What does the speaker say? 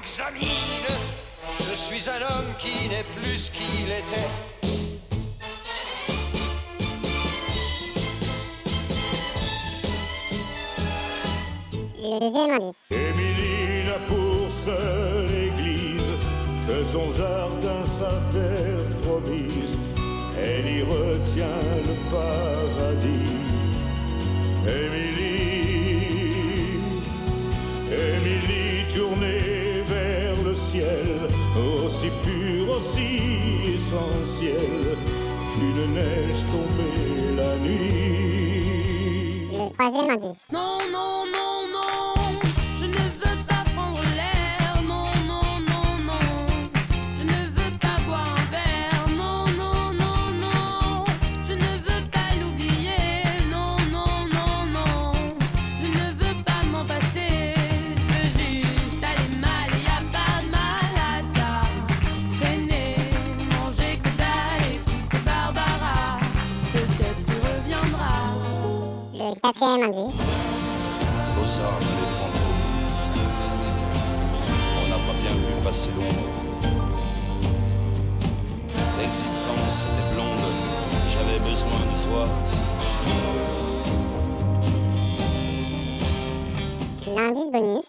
Regarde, examine. Je suis un homme qui n'est plus ce qu'il était. Le deuxième indice. Émilie n'a pour seule église que son jardin s'interpromise. Elle y retient ciel, aussi pure, aussi essentielle qu'une neige tombée la nuit. Le troisième indice. Non, non, non, non, Le quatrième indice. Aux armes, les fantômes. On n'a pas bien vu passer l'ombre. L'existence était blonde. J'avais besoin de toi. L'indice bonus.